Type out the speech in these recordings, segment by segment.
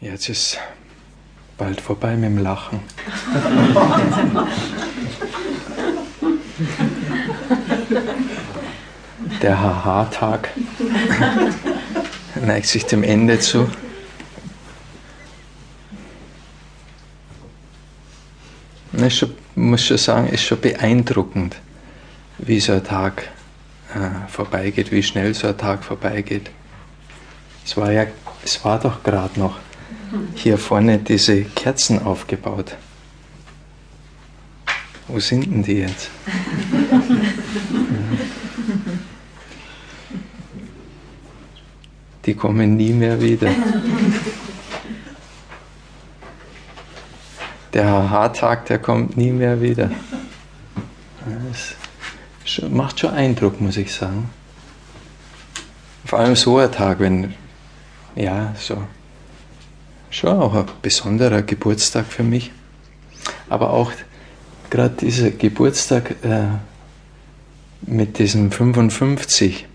Jetzt ist bald vorbei mit dem Lachen. Der Haha-Tag neigt sich dem Ende zu. Ich muss schon sagen, ist schon beeindruckend, wie so ein Tag äh, vorbeigeht, wie schnell so ein Tag vorbeigeht. Es war ja, es war doch gerade noch hier vorne diese Kerzen aufgebaut. Wo sind denn die jetzt? Die kommen nie mehr wieder. Der Haartag, der kommt nie mehr wieder. Das macht schon Eindruck, muss ich sagen. Vor allem so ein Tag, wenn, ja, so schon auch ein besonderer Geburtstag für mich. Aber auch gerade dieser Geburtstag äh, mit diesem 55,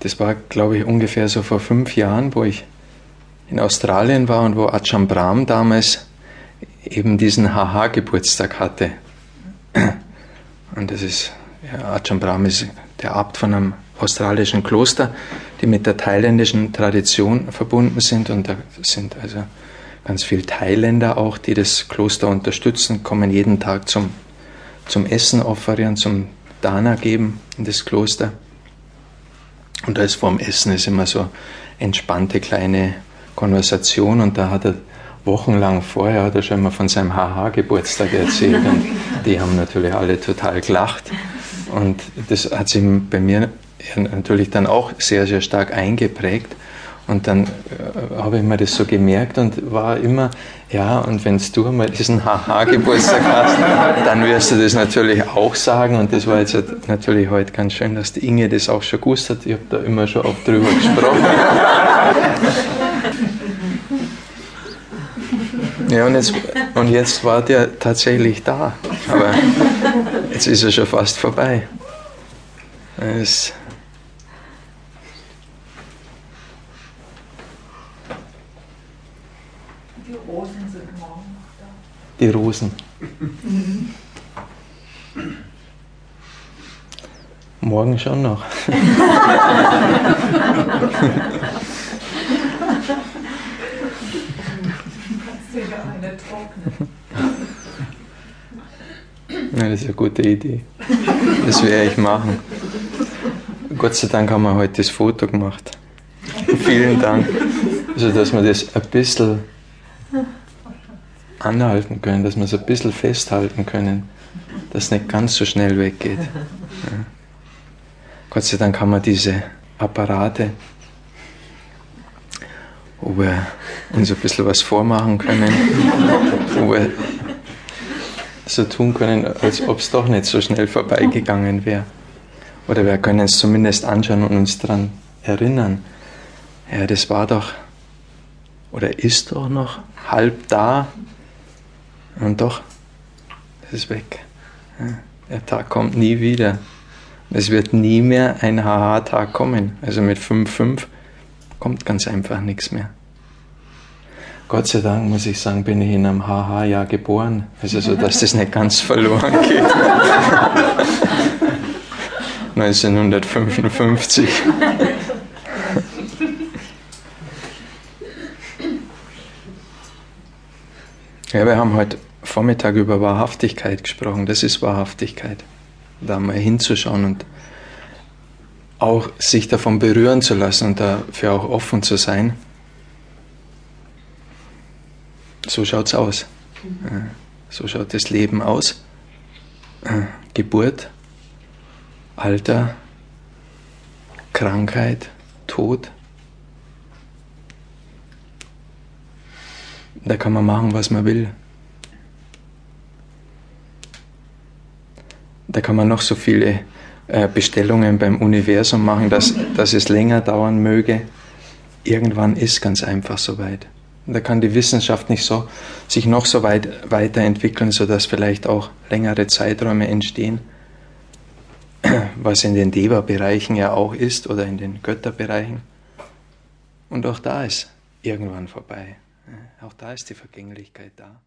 das war, glaube ich, ungefähr so vor fünf Jahren, wo ich in Australien war und wo Ajahn Brahm damals eben diesen Haha-Geburtstag hatte. Und das ist, ja, Ajahn Brahm ist der Abt von einem australischen Kloster, die mit der thailändischen Tradition verbunden sind. Und da sind also ganz viele Thailänder auch, die das Kloster unterstützen, kommen jeden Tag zum, zum Essen offerieren, zum Dana geben in das Kloster. Und da ist vorm Essen ist immer so entspannte kleine Konversation und da hat er wochenlang vorher hat er schon mal von seinem Haha-Geburtstag erzählt und die haben natürlich alle total gelacht und das hat sich bei mir natürlich dann auch sehr, sehr stark eingeprägt. Und dann äh, habe ich mir das so gemerkt und war immer, ja, und wenn du einmal diesen Haha-Geburtstag hast, dann wirst du das natürlich auch sagen. Und das war jetzt natürlich heute ganz schön, dass die Inge das auch schon gewusst hat. Ich habe da immer schon oft drüber gesprochen. Ja, und jetzt, und jetzt war der tatsächlich da. Aber jetzt ist er schon fast vorbei. Es die Rosen. Mhm. Morgen schon noch. Ja, das ist eine gute Idee. Das werde ich machen. Gott sei Dank haben wir heute das Foto gemacht. Vielen Dank. Also, dass wir das ein bisschen anhalten können, dass wir es ein bisschen festhalten können, dass es nicht ganz so schnell weggeht. Ja. Gott sei Dank haben wir diese Apparate, wo wir uns ein bisschen was vormachen können, wo wir so tun können, als ob es doch nicht so schnell vorbeigegangen wäre. Oder wir können es zumindest anschauen und uns daran erinnern. Ja, das war doch oder ist doch noch halb da, und doch, es ist weg. Der Tag kommt nie wieder. Es wird nie mehr ein Haha-Tag kommen. Also mit 5,5 kommt ganz einfach nichts mehr. Gott sei Dank, muss ich sagen, bin ich in einem Haha-Jahr geboren. Also so, dass das nicht ganz verloren geht. 1955. Ja, wir haben heute Vormittag über Wahrhaftigkeit gesprochen. Das ist Wahrhaftigkeit. Da mal hinzuschauen und auch sich davon berühren zu lassen und dafür auch offen zu sein. So schaut es aus. So schaut das Leben aus. Geburt, Alter, Krankheit, Tod. Da kann man machen, was man will. Da kann man noch so viele äh, Bestellungen beim Universum machen, dass, dass es länger dauern möge. Irgendwann ist ganz einfach soweit. Da kann die Wissenschaft nicht so, sich noch so weit weiterentwickeln, sodass vielleicht auch längere Zeiträume entstehen, was in den Deva-Bereichen ja auch ist oder in den Götterbereichen. Und auch da ist irgendwann vorbei. Auch da ist die Vergänglichkeit da.